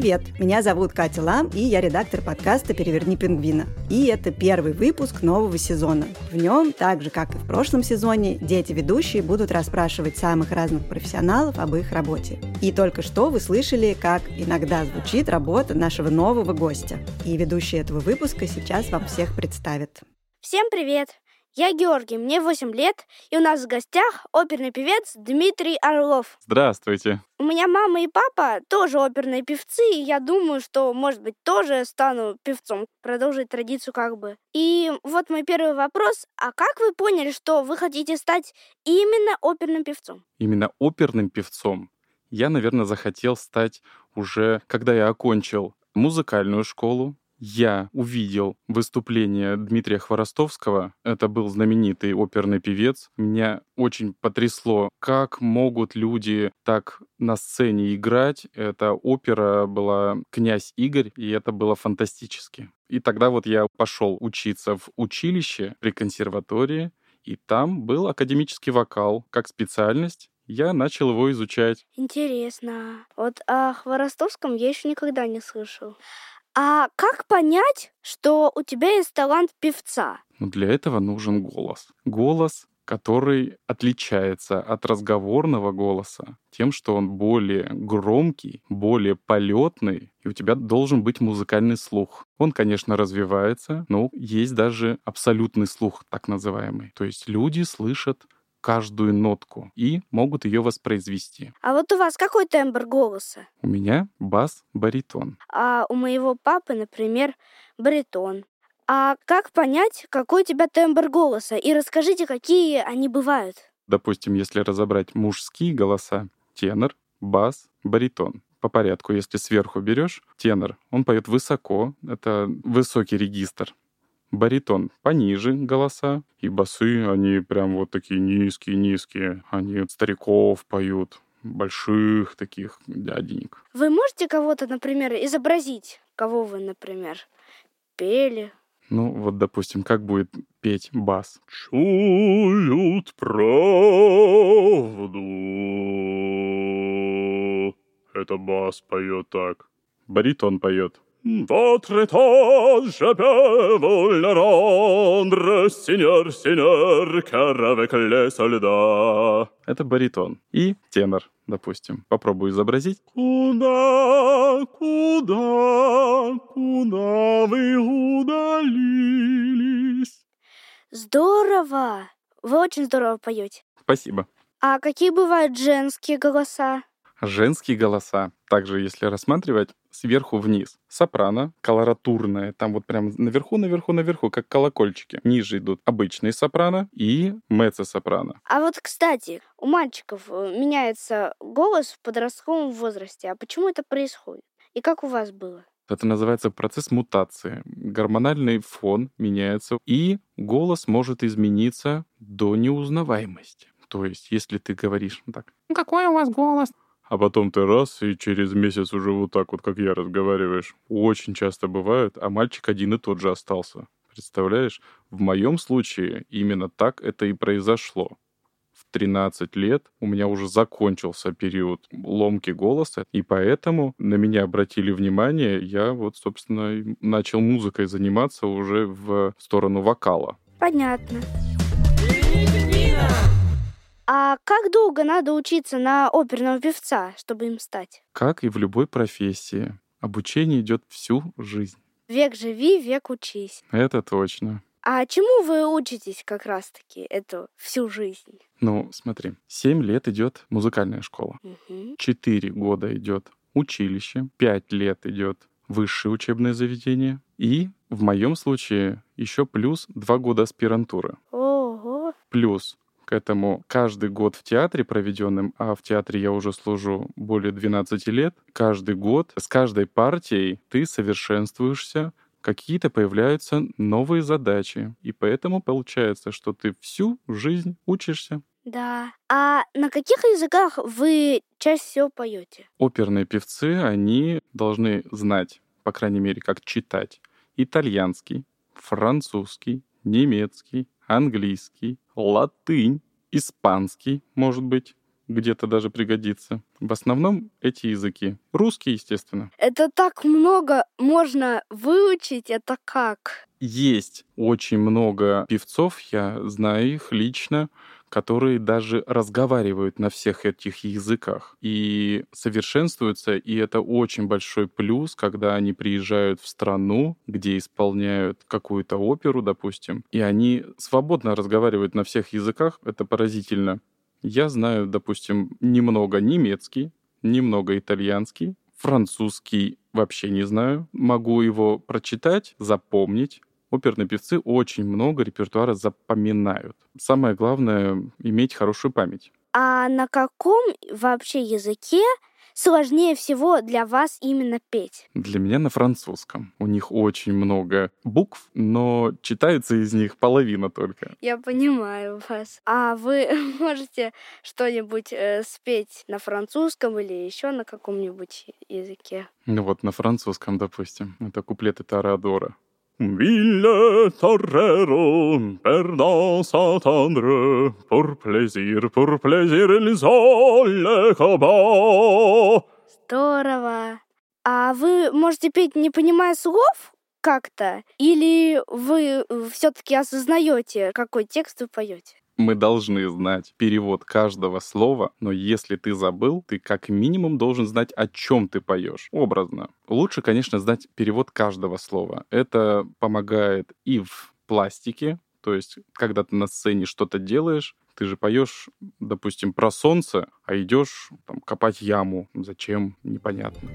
Привет, меня зовут Катя Лам, и я редактор подкаста «Переверни пингвина». И это первый выпуск нового сезона. В нем, так же как и в прошлом сезоне, дети-ведущие будут расспрашивать самых разных профессионалов об их работе. И только что вы слышали, как иногда звучит работа нашего нового гостя. И ведущий этого выпуска сейчас вам всех представит. Всем привет! Я Георгий, мне 8 лет, и у нас в гостях оперный певец Дмитрий Орлов. Здравствуйте. У меня мама и папа тоже оперные певцы, и я думаю, что, может быть, тоже стану певцом, продолжить традицию как бы. И вот мой первый вопрос. А как вы поняли, что вы хотите стать именно оперным певцом? Именно оперным певцом я, наверное, захотел стать уже, когда я окончил музыкальную школу, я увидел выступление Дмитрия Хворостовского. Это был знаменитый оперный певец. Меня очень потрясло, как могут люди так на сцене играть. Эта опера была «Князь Игорь», и это было фантастически. И тогда вот я пошел учиться в училище при консерватории, и там был академический вокал как специальность я начал его изучать. Интересно. Вот о Хворостовском я еще никогда не слышал. А как понять, что у тебя есть талант певца? Ну, для этого нужен голос. Голос, который отличается от разговорного голоса тем, что он более громкий, более полетный, и у тебя должен быть музыкальный слух. Он, конечно, развивается, но есть даже абсолютный слух, так называемый. То есть люди слышат каждую нотку и могут ее воспроизвести. А вот у вас какой тембр голоса? У меня бас-баритон. А у моего папы, например, баритон. А как понять, какой у тебя тембр голоса? И расскажите, какие они бывают. Допустим, если разобрать мужские голоса, тенор, бас, баритон по порядку. Если сверху берешь, тенор, он поет высоко, это высокий регистр баритон пониже голоса, и басы, они прям вот такие низкие-низкие. Они от стариков поют, больших таких дяденек. Вы можете кого-то, например, изобразить? Кого вы, например, пели? Ну, вот, допустим, как будет петь бас? Чуют правду. Это бас поет так. Баритон поет. Votre étage peut le rendre, сеньор, сеньор, car avec les soldats. Это баритон. И тенор, допустим. Попробую изобразить. Куда, куда, куда вы удалились? Здорово! Вы очень здорово поете. Спасибо. А какие бывают женские голоса? Женские голоса, также если рассматривать, сверху вниз. Сопрано, колоратурное, там вот прям наверху, наверху, наверху, как колокольчики. Ниже идут обычные сопрано и меццо-сопрано. А вот, кстати, у мальчиков э, меняется голос в подростковом возрасте. А почему это происходит? И как у вас было? Это называется процесс мутации. Гормональный фон меняется, и голос может измениться до неузнаваемости. То есть, если ты говоришь «Ну так, «Ну, какой у вас голос? А потом ты раз, и через месяц уже вот так вот, как я, разговариваешь. Очень часто бывает, а мальчик один и тот же остался. Представляешь? В моем случае именно так это и произошло. В 13 лет у меня уже закончился период ломки голоса, и поэтому на меня обратили внимание, я вот, собственно, начал музыкой заниматься уже в сторону вокала. Понятно. А как долго надо учиться на оперного певца, чтобы им стать? Как и в любой профессии, обучение идет всю жизнь. Век живи, век учись. Это точно. А чему вы учитесь как раз-таки эту всю жизнь? Ну, смотри, семь лет идет музыкальная школа, четыре угу. года идет училище, пять лет идет высшее учебное заведение, и в моем случае еще плюс два года аспирантуры. Ого! Плюс к этому каждый год в театре проведенным, а в театре я уже служу более 12 лет, каждый год с каждой партией ты совершенствуешься, какие-то появляются новые задачи. И поэтому получается, что ты всю жизнь учишься. Да. А на каких языках вы чаще всего поете? Оперные певцы, они должны знать, по крайней мере, как читать итальянский, французский, немецкий, английский, латынь, испанский, может быть, где-то даже пригодится. В основном эти языки. Русский, естественно. Это так много можно выучить, это как? Есть очень много певцов, я знаю их лично, которые даже разговаривают на всех этих языках и совершенствуются, и это очень большой плюс, когда они приезжают в страну, где исполняют какую-то оперу, допустим, и они свободно разговаривают на всех языках, это поразительно. Я знаю, допустим, немного немецкий, немного итальянский, французский вообще не знаю. Могу его прочитать, запомнить, оперные певцы очень много репертуара запоминают. Самое главное — иметь хорошую память. А на каком вообще языке сложнее всего для вас именно петь? Для меня на французском. У них очень много букв, но читается из них половина только. Я понимаю вас. А вы можете что-нибудь э, спеть на французском или еще на каком-нибудь языке? Ну вот на французском, допустим. Это куплеты Тарадора. Ville torero, perdant s'attendre, pour plaisir, pour plaisir, ils ont le Здорово. А вы можете петь, не понимая слов как-то? Или вы все-таки осознаете, какой текст вы поете? Мы должны знать перевод каждого слова, но если ты забыл, ты как минимум должен знать, о чем ты поешь. Образно. Лучше, конечно, знать перевод каждого слова. Это помогает и в пластике, то есть, когда ты на сцене что-то делаешь, ты же поешь, допустим, про солнце, а идешь там, копать яму. Зачем? Непонятно.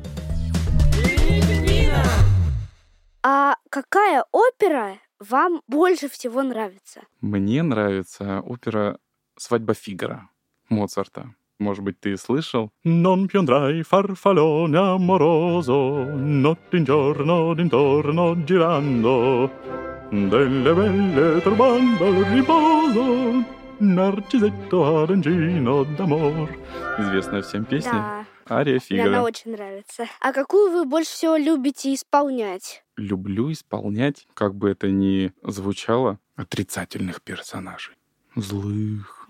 А какая опера вам больше всего нравится? Мне нравится опера «Свадьба Фигара» Моцарта. Может быть, ты слышал? Non più andrai farfallone amoroso, notte in giorno d'intorno girando, delle belle turbando al riposo, Нарцизетто Оранжино Дамор. Известная всем песня. Да. Ария Фигара. Мне она очень нравится. А какую вы больше всего любите исполнять? Люблю исполнять, как бы это ни звучало, отрицательных персонажей. Злых.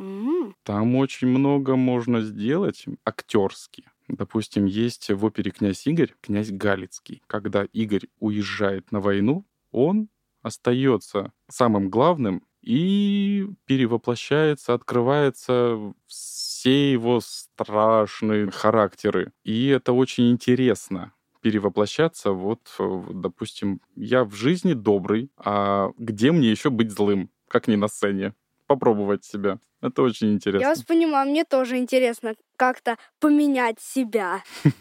Там очень много можно сделать актерски. Допустим, есть в опере «Князь Игорь» князь Галицкий. Когда Игорь уезжает на войну, он остается самым главным и перевоплощается, открывается все его страшные характеры. И это очень интересно перевоплощаться. Вот, допустим, я в жизни добрый, а где мне еще быть злым, как не на сцене? Попробовать себя. Это очень интересно. Я вас понимаю, мне тоже интересно как-то поменять себя.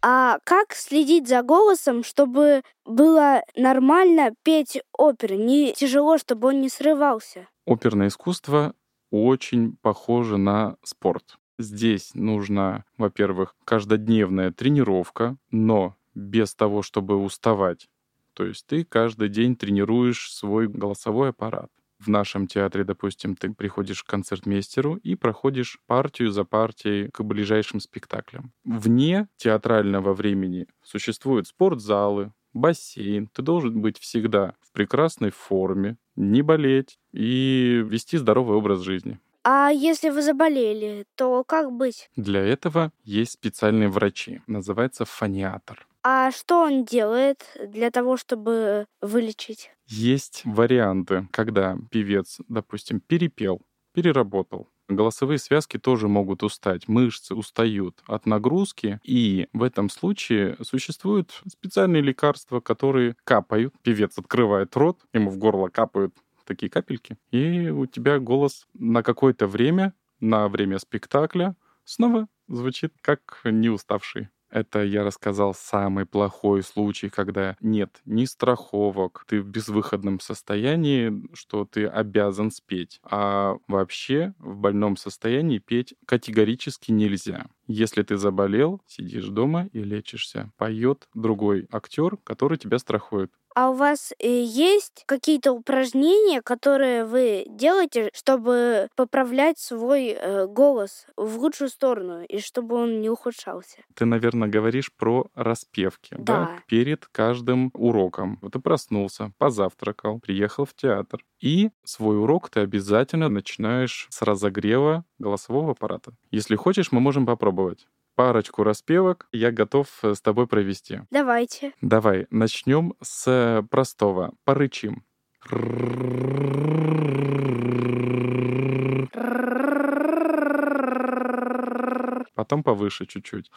А как следить за голосом, чтобы было нормально петь оперы? Не тяжело, чтобы он не срывался? Оперное искусство очень похоже на спорт. Здесь нужна, во-первых, каждодневная тренировка, но без того, чтобы уставать. То есть ты каждый день тренируешь свой голосовой аппарат в нашем театре, допустим, ты приходишь к концертмейстеру и проходишь партию за партией к ближайшим спектаклям. Вне театрального времени существуют спортзалы, бассейн. Ты должен быть всегда в прекрасной форме, не болеть и вести здоровый образ жизни. А если вы заболели, то как быть? Для этого есть специальные врачи. Называется фониатор. А что он делает для того, чтобы вылечить? Есть варианты, когда певец, допустим, перепел, переработал. Голосовые связки тоже могут устать, мышцы устают от нагрузки, и в этом случае существуют специальные лекарства, которые капают. Певец открывает рот, ему в горло капают такие капельки, и у тебя голос на какое-то время, на время спектакля, снова звучит как не уставший. Это я рассказал самый плохой случай, когда нет ни страховок, ты в безвыходном состоянии, что ты обязан спеть. А вообще в больном состоянии петь категорически нельзя. Если ты заболел, сидишь дома и лечишься. Поет другой актер, который тебя страхует. А у вас э, есть какие-то упражнения, которые вы делаете, чтобы поправлять свой э, голос в лучшую сторону и чтобы он не ухудшался? Ты, наверное, говоришь про распевки, да? Да. Перед каждым уроком. Вот ты проснулся, позавтракал, приехал в театр. И свой урок ты обязательно начинаешь с разогрева голосового аппарата. Если хочешь, мы можем попробовать парочку распевок я готов э, с тобой провести. Давайте. Давай, начнем с простого. Порычим. Потом повыше чуть-чуть.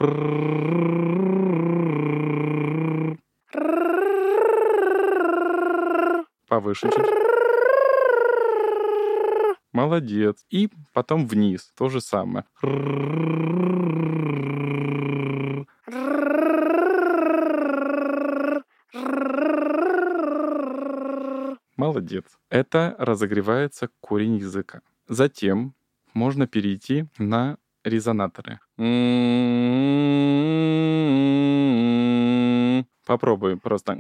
Повыше чуть-чуть. Молодец. И потом вниз. То же самое. Молодец. Это разогревается корень языка. Затем можно перейти на резонаторы. Попробуй просто.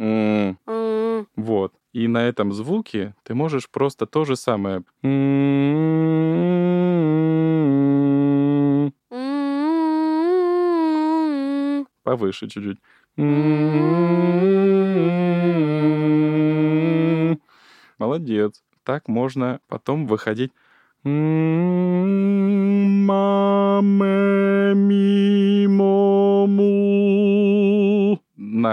Вот. И на этом звуке ты можешь просто то же самое. Повыше чуть-чуть. Молодец. Так можно потом выходить. На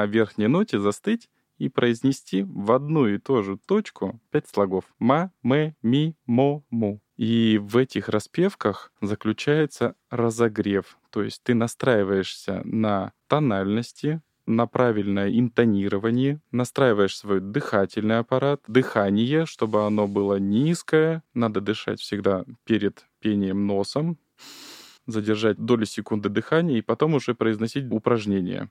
верхней ноте застыть и произнести в одну и ту же точку пять слогов. Ма, мэ, ми, мо, му. И в этих распевках заключается разогрев. То есть ты настраиваешься на тональности, на правильное интонирование, настраиваешь свой дыхательный аппарат, дыхание, чтобы оно было низкое. Надо дышать всегда перед пением носом, задержать доли секунды дыхания и потом уже произносить упражнение.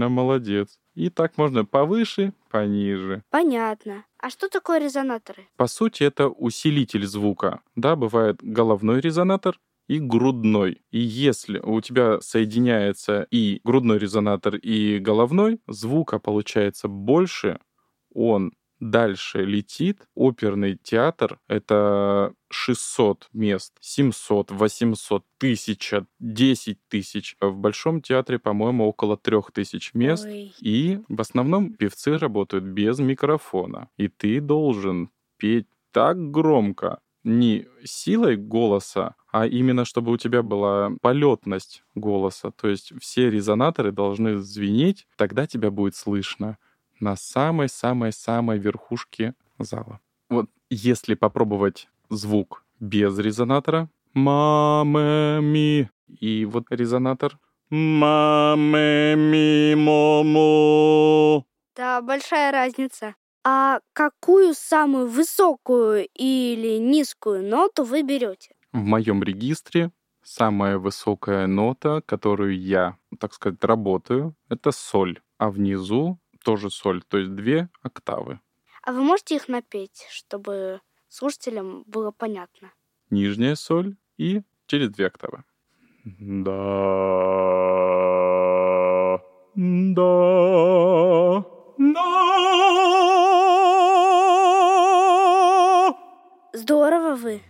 Правильно, молодец. И так можно повыше, пониже. Понятно. А что такое резонаторы? По сути, это усилитель звука. Да, бывает головной резонатор и грудной. И если у тебя соединяется и грудной резонатор, и головной, звука получается больше, он дальше летит. Оперный театр — это 600 мест, 700, 800, 1000, 10 тысяч. В Большом театре, по-моему, около 3000 мест. Ой. И в основном певцы работают без микрофона. И ты должен петь так громко, не силой голоса, а именно чтобы у тебя была полетность голоса. То есть все резонаторы должны звенеть, тогда тебя будет слышно на самой-самой-самой верхушке зала. Вот если попробовать звук без резонатора, маме ми, и вот резонатор маме ми момо. Да, большая разница. А какую самую высокую или низкую ноту вы берете? В моем регистре самая высокая нота, которую я, так сказать, работаю, это соль. А внизу тоже соль, то есть две октавы. А вы можете их напеть, чтобы слушателям было понятно? Нижняя соль и через две октавы. Да, да, да. Здорово вы.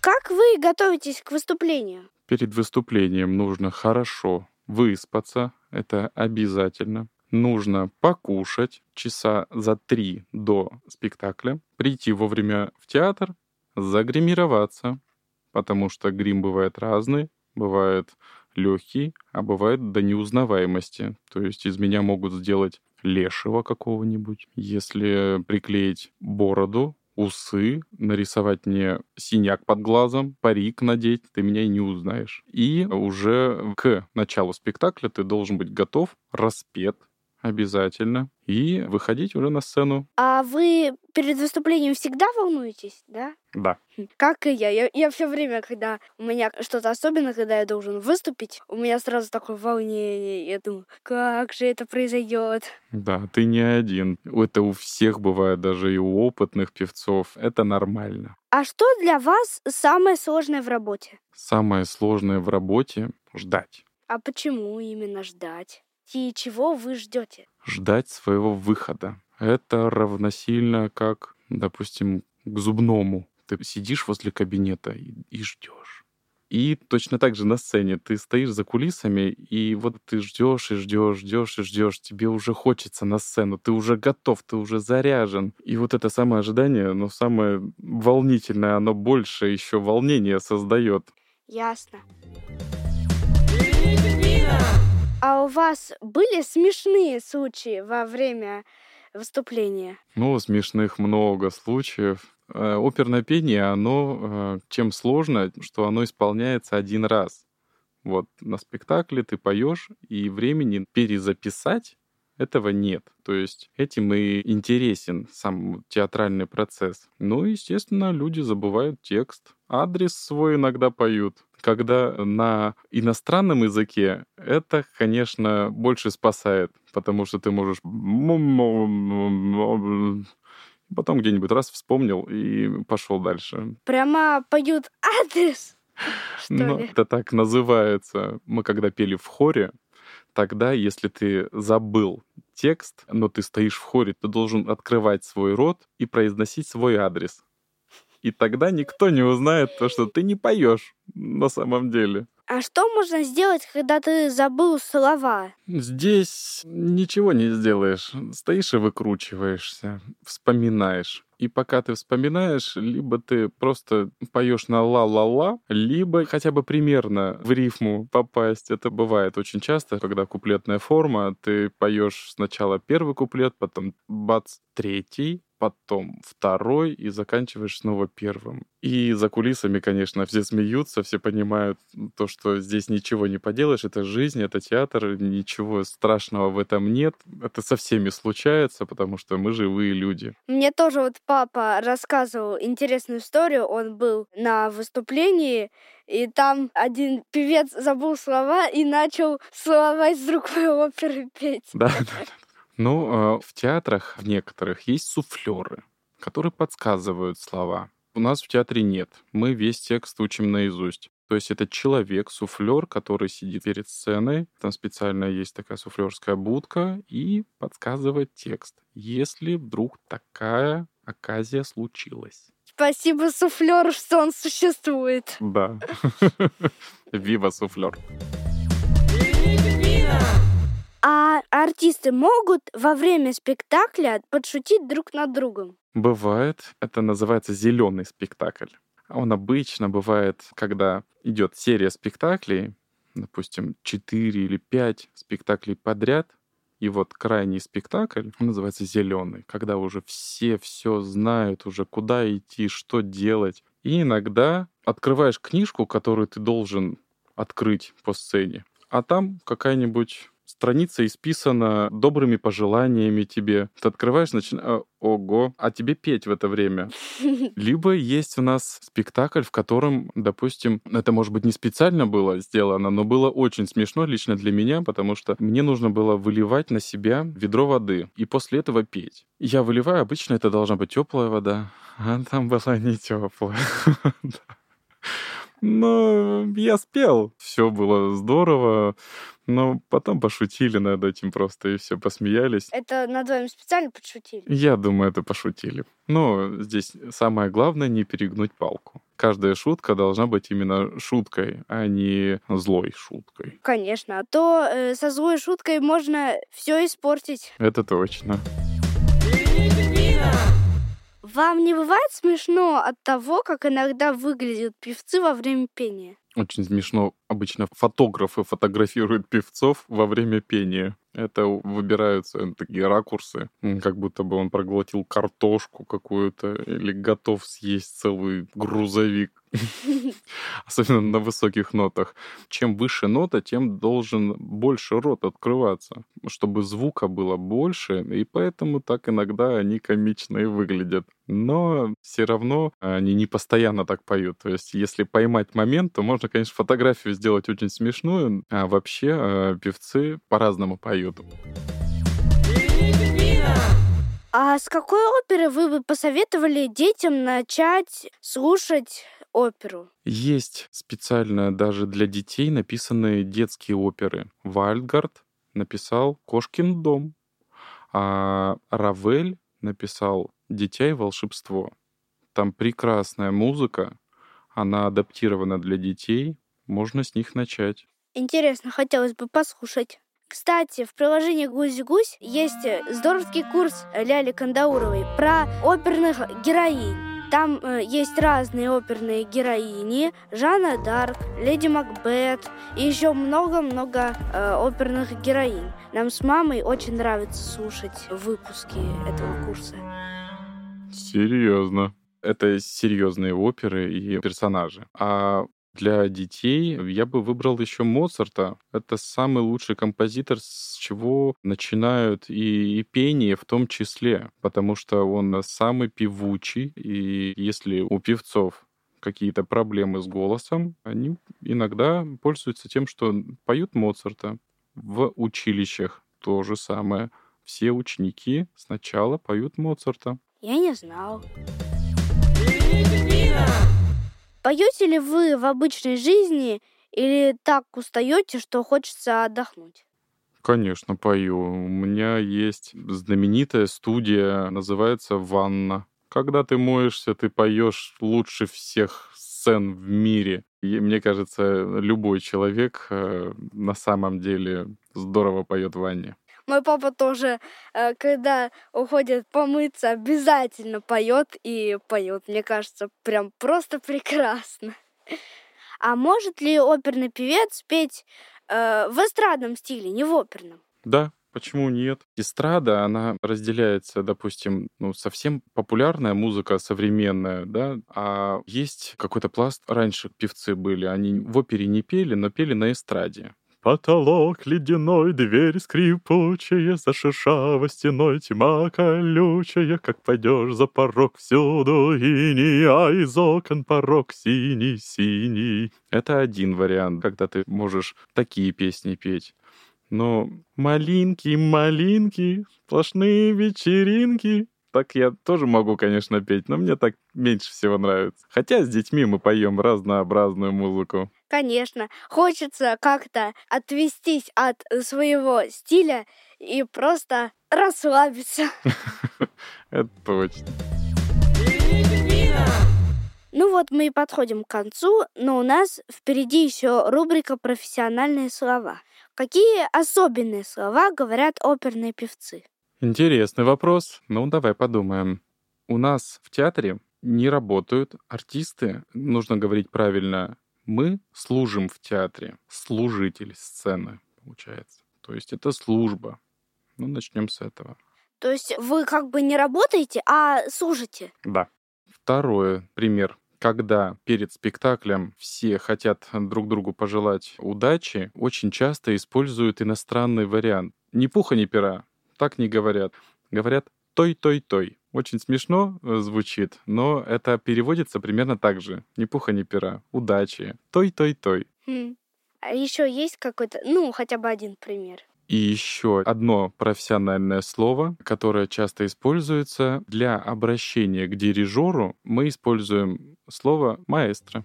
Как вы готовитесь к выступлению? Перед выступлением нужно хорошо выспаться, это обязательно. Нужно покушать часа за три до спектакля, прийти вовремя в театр, загримироваться, потому что грим бывает разный, бывает легкий, а бывает до неузнаваемости. То есть из меня могут сделать лешего какого-нибудь. Если приклеить бороду, усы, нарисовать мне синяк под глазом, парик надеть, ты меня и не узнаешь. И уже к началу спектакля ты должен быть готов, распет, обязательно и выходить уже на сцену. А вы перед выступлением всегда волнуетесь, да? Да. Как и я. Я, я все время, когда у меня что-то особенное, когда я должен выступить, у меня сразу такое волнение. Я думаю, как же это произойдет? Да, ты не один. Это у всех бывает, даже и у опытных певцов. Это нормально. А что для вас самое сложное в работе? Самое сложное в работе — ждать. А почему именно ждать? И чего вы ждете? Ждать своего выхода. Это равносильно как, допустим, к зубному. Ты сидишь возле кабинета и, и ждешь. И точно так же на сцене ты стоишь за кулисами, и вот ты ждешь и ждешь, ждешь и ждешь. Тебе уже хочется на сцену, ты уже готов, ты уже заряжен. И вот это самое ожидание, но самое волнительное, оно больше еще волнения создает. Ясно. А у вас были смешные случаи во время выступления? Ну, смешных много случаев. Э, оперное пение, оно э, чем сложно, что оно исполняется один раз. Вот на спектакле ты поешь, и времени перезаписать этого нет. То есть этим и интересен сам театральный процесс. Ну, естественно, люди забывают текст. Адрес свой иногда поют. Когда на иностранном языке, это, конечно, больше спасает, потому что ты можешь потом где-нибудь раз вспомнил и пошел дальше. Прямо поют адрес. Ну, это так называется. Мы когда пели в хоре, тогда, если ты забыл текст, но ты стоишь в хоре, ты должен открывать свой рот и произносить свой адрес. И тогда никто не узнает то, что ты не поешь на самом деле. А что можно сделать, когда ты забыл слова? Здесь ничего не сделаешь. Стоишь и выкручиваешься, вспоминаешь. И пока ты вспоминаешь, либо ты просто поешь на ла-ла-ла, либо хотя бы примерно в рифму попасть. Это бывает очень часто, когда куплетная форма, ты поешь сначала первый куплет, потом бац, третий, потом второй и заканчиваешь снова первым. И за кулисами, конечно, все смеются, все понимают то, что здесь ничего не поделаешь, это жизнь, это театр, ничего страшного в этом нет. Это со всеми случается, потому что мы живые люди. Мне тоже вот папа рассказывал интересную историю. Он был на выступлении, и там один певец забыл слова и начал слова из другой оперы петь. Да, да, да. Ну, а, в театрах в некоторых есть суфлеры, которые подсказывают слова. У нас в театре нет. Мы весь текст учим наизусть. То есть это человек, суфлер, который сидит перед сценой. Там специально есть такая суфлерская будка и подсказывает текст, если вдруг такая оказия случилась. Спасибо суфлеру, что он существует. Да. Вива суфлер. А артисты могут во время спектакля подшутить друг над другом? Бывает. Это называется зеленый спектакль. Он обычно бывает, когда идет серия спектаклей, допустим, 4 или 5 спектаклей подряд, и вот крайний спектакль называется зеленый, когда уже все все знают, уже куда идти, что делать. И иногда открываешь книжку, которую ты должен открыть по сцене, а там какая-нибудь страница исписана добрыми пожеланиями тебе. Ты открываешь, начинаешь, а, ого, а тебе петь в это время. Либо есть у нас спектакль, в котором, допустим, это, может быть, не специально было сделано, но было очень смешно лично для меня, потому что мне нужно было выливать на себя ведро воды и после этого петь. Я выливаю, обычно это должна быть теплая вода, а там была не теплая. Но я спел, все было здорово. Но потом пошутили над этим просто и все посмеялись. Это над вами специально пошутили? Я думаю, это пошутили. Но здесь самое главное не перегнуть палку. Каждая шутка должна быть именно шуткой, а не злой шуткой. Конечно, а то э, со злой шуткой можно все испортить. Это точно. Вам не бывает смешно от того, как иногда выглядят певцы во время пения? Очень смешно. Обычно фотографы фотографируют певцов во время пения. Это выбираются такие ракурсы, как будто бы он проглотил картошку какую-то или готов съесть целый грузовик Особенно на высоких нотах. Чем выше нота, тем должен больше рот открываться, чтобы звука было больше, и поэтому так иногда они комично и выглядят. Но все равно они не постоянно так поют. То есть, если поймать момент, то можно, конечно, фотографию сделать очень смешную, а вообще э, певцы по-разному поют. А с какой оперы вы бы посоветовали детям начать слушать оперу? Есть специально даже для детей написанные детские оперы. Вальдгард написал «Кошкин дом», а Равель написал «Дитя и волшебство». Там прекрасная музыка, она адаптирована для детей, можно с них начать. Интересно, хотелось бы послушать. Кстати, в приложении «Гусь-гусь» есть э, здоровский курс Ляли Кандауровой про оперных героинь. Там э, есть разные оперные героини, Жанна Дарк, Леди Макбет и еще много-много э, оперных героинь. Нам с мамой очень нравится слушать выпуски этого курса. Серьезно. Это серьезные оперы и персонажи. А для детей я бы выбрал еще Моцарта. Это самый лучший композитор, с чего начинают и, и пение в том числе, потому что он самый певучий. И если у певцов какие-то проблемы с голосом, они иногда пользуются тем, что поют Моцарта. В училищах то же самое. Все ученики сначала поют Моцарта. Я не знал. Поете ли вы в обычной жизни или так устаете, что хочется отдохнуть? Конечно, пою. У меня есть знаменитая студия, называется «Ванна». Когда ты моешься, ты поешь лучше всех сцен в мире. И мне кажется, любой человек э, на самом деле здорово поет в ванне. Мой папа тоже, э, когда уходит помыться, обязательно поет и поет. Мне кажется, прям просто прекрасно. А может ли оперный певец петь э, в эстрадном стиле, не в оперном? Да, Почему нет? Эстрада, она разделяется, допустим, ну, совсем популярная музыка современная, да, а есть какой-то пласт, раньше певцы были, они в опере не пели, но пели на эстраде. Потолок ледяной, дверь скрипучая, За шершавой стеной тьма колючая, Как пойдешь за порог всюду ини, А из окон порог синий-синий. Это один вариант, когда ты можешь такие песни петь. Но малинки, малинки, сплошные вечеринки, так я тоже могу, конечно, петь, но мне так меньше всего нравится. Хотя с детьми мы поем разнообразную музыку. Конечно, хочется как-то отвестись от своего стиля и просто расслабиться. Это точно. Ну вот мы и подходим к концу, но у нас впереди еще рубрика «Профессиональные слова». Какие особенные слова говорят оперные певцы? Интересный вопрос. Ну, давай подумаем. У нас в театре не работают артисты, нужно говорить правильно, мы служим в театре, служитель сцены, получается. То есть это служба. Ну, начнем с этого. То есть вы как бы не работаете, а служите? Да. Второй пример. Когда перед спектаклем все хотят друг другу пожелать удачи, очень часто используют иностранный вариант. Ни пуха, ни пера так не говорят. Говорят «той-той-той». Очень смешно э, звучит, но это переводится примерно так же. Ни пуха, ни пера. Удачи. Той-той-той. Хм. А еще есть какой-то, ну, хотя бы один пример? И еще одно профессиональное слово, которое часто используется для обращения к дирижеру, мы используем слово маэстро.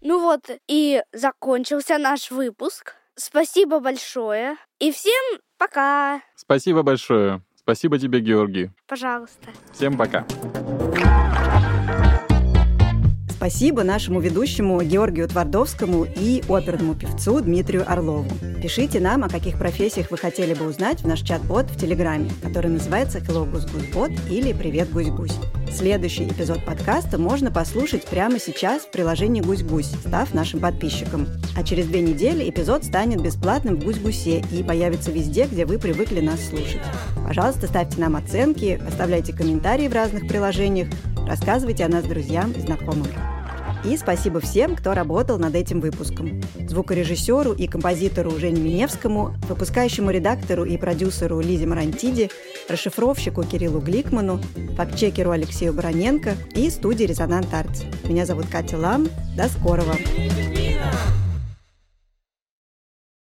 Ну вот и закончился наш выпуск. Спасибо большое. И всем пока. Спасибо большое. Спасибо тебе, Георгий. Пожалуйста. Всем пока. Спасибо нашему ведущему Георгию Твардовскому и оперному певцу Дмитрию Орлову. Пишите нам, о каких профессиях вы хотели бы узнать в наш чат-бот в Телеграме, который называется Hello Гусь Гусь или Привет Гусь Гусь. Следующий эпизод подкаста можно послушать прямо сейчас в приложении Гусь Гусь, став нашим подписчиком. А через две недели эпизод станет бесплатным в Гусь Гусе и появится везде, где вы привыкли нас слушать. Пожалуйста, ставьте нам оценки, оставляйте комментарии в разных приложениях, Рассказывайте о нас друзьям и знакомым. И спасибо всем, кто работал над этим выпуском. Звукорежиссеру и композитору Жене Миневскому, выпускающему редактору и продюсеру Лизе Марантиди, расшифровщику Кириллу Гликману, фактчекеру Алексею Бароненко и студии «Резонант Артс». Меня зовут Катя Лам. До скорого!